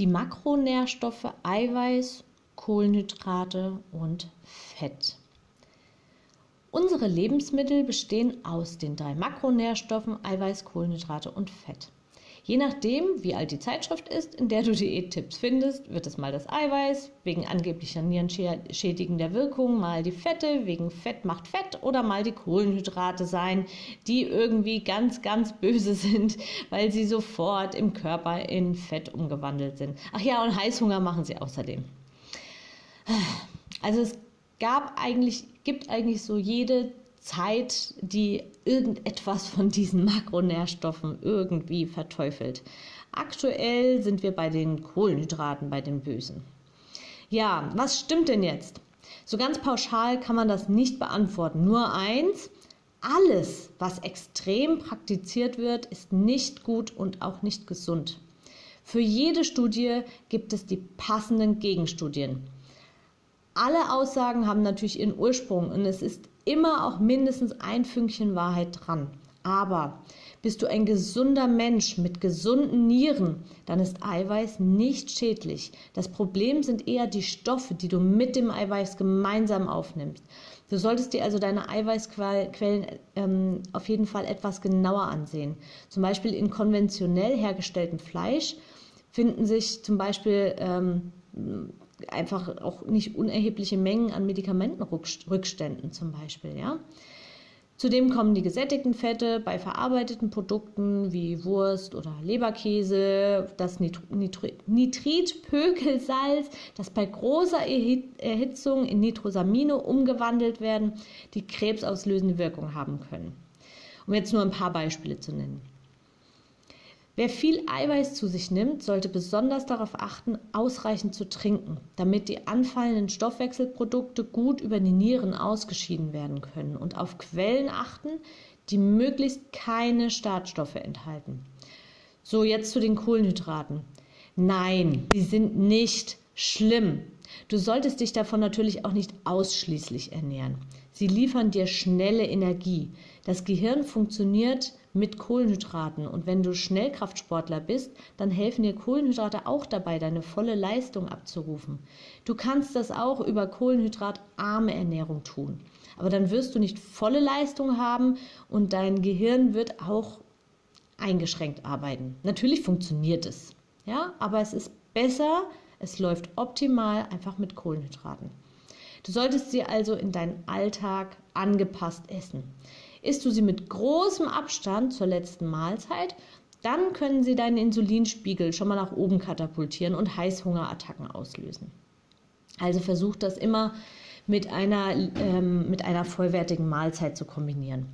Die Makronährstoffe Eiweiß, Kohlenhydrate und Fett. Unsere Lebensmittel bestehen aus den drei Makronährstoffen Eiweiß, Kohlenhydrate und Fett. Je nachdem, wie alt die Zeitschrift ist, in der du Diättipps findest, wird es mal das Eiweiß wegen angeblicher nierenschädigender Wirkung, mal die Fette wegen Fett macht Fett oder mal die Kohlenhydrate sein, die irgendwie ganz, ganz böse sind, weil sie sofort im Körper in Fett umgewandelt sind. Ach ja, und Heißhunger machen sie außerdem. Also es gab eigentlich, gibt eigentlich so jede Zeit, die irgendetwas von diesen Makronährstoffen irgendwie verteufelt. Aktuell sind wir bei den Kohlenhydraten, bei den Bösen. Ja, was stimmt denn jetzt? So ganz pauschal kann man das nicht beantworten. Nur eins, alles, was extrem praktiziert wird, ist nicht gut und auch nicht gesund. Für jede Studie gibt es die passenden Gegenstudien. Alle Aussagen haben natürlich ihren Ursprung und es ist immer auch mindestens ein Fünkchen Wahrheit dran. Aber bist du ein gesunder Mensch mit gesunden Nieren, dann ist Eiweiß nicht schädlich. Das Problem sind eher die Stoffe, die du mit dem Eiweiß gemeinsam aufnimmst. Du solltest dir also deine Eiweißquellen ähm, auf jeden Fall etwas genauer ansehen. Zum Beispiel in konventionell hergestelltem Fleisch finden sich zum Beispiel ähm, einfach auch nicht unerhebliche Mengen an Medikamentenrückständen zum Beispiel. Ja? Zudem kommen die gesättigten Fette bei verarbeiteten Produkten wie Wurst oder Leberkäse, das Nitritpökelsalz, das bei großer Erhitzung in Nitrosamine umgewandelt werden, die krebsauslösende Wirkung haben können. Um jetzt nur ein paar Beispiele zu nennen. Wer viel Eiweiß zu sich nimmt, sollte besonders darauf achten, ausreichend zu trinken, damit die anfallenden Stoffwechselprodukte gut über die Nieren ausgeschieden werden können und auf Quellen achten, die möglichst keine Startstoffe enthalten. So, jetzt zu den Kohlenhydraten. Nein, sie sind nicht schlimm. Du solltest dich davon natürlich auch nicht ausschließlich ernähren. Sie liefern dir schnelle Energie. Das Gehirn funktioniert mit Kohlenhydraten und wenn du Schnellkraftsportler bist, dann helfen dir Kohlenhydrate auch dabei, deine volle Leistung abzurufen. Du kannst das auch über kohlenhydratarme Ernährung tun. Aber dann wirst du nicht volle Leistung haben und dein Gehirn wird auch eingeschränkt arbeiten. Natürlich funktioniert es, ja, aber es ist besser, es läuft optimal einfach mit Kohlenhydraten. Du solltest sie also in deinen Alltag angepasst essen. Isst du sie mit großem Abstand zur letzten Mahlzeit, dann können sie deinen Insulinspiegel schon mal nach oben katapultieren und Heißhungerattacken auslösen. Also versuch das immer mit einer, ähm, mit einer vollwertigen Mahlzeit zu kombinieren.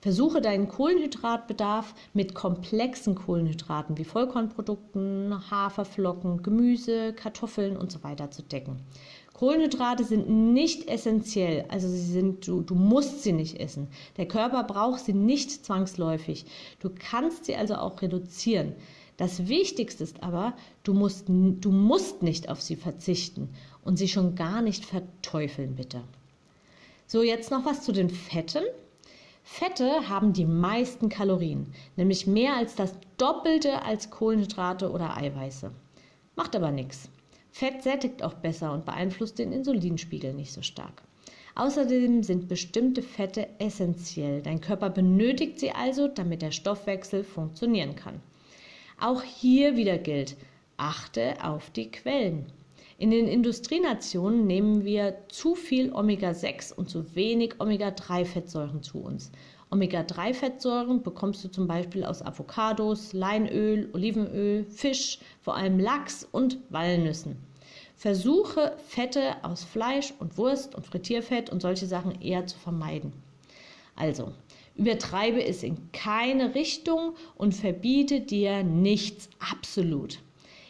Versuche deinen Kohlenhydratbedarf mit komplexen Kohlenhydraten wie Vollkornprodukten, Haferflocken, Gemüse, Kartoffeln und so weiter zu decken. Kohlenhydrate sind nicht essentiell, also sie sind, du, du musst sie nicht essen. Der Körper braucht sie nicht zwangsläufig. Du kannst sie also auch reduzieren. Das Wichtigste ist aber, du musst, du musst nicht auf sie verzichten und sie schon gar nicht verteufeln, bitte. So, jetzt noch was zu den Fetten. Fette haben die meisten Kalorien, nämlich mehr als das Doppelte als Kohlenhydrate oder Eiweiße. Macht aber nichts. Fett sättigt auch besser und beeinflusst den Insulinspiegel nicht so stark. Außerdem sind bestimmte Fette essentiell. Dein Körper benötigt sie also, damit der Stoffwechsel funktionieren kann. Auch hier wieder gilt, achte auf die Quellen. In den Industrienationen nehmen wir zu viel Omega-6 und zu wenig Omega-3-Fettsäuren zu uns. Omega-3-Fettsäuren bekommst du zum Beispiel aus Avocados, Leinöl, Olivenöl, Fisch, vor allem Lachs und Walnüssen. Versuche Fette aus Fleisch und Wurst und Frittierfett und solche Sachen eher zu vermeiden. Also, übertreibe es in keine Richtung und verbiete dir nichts absolut.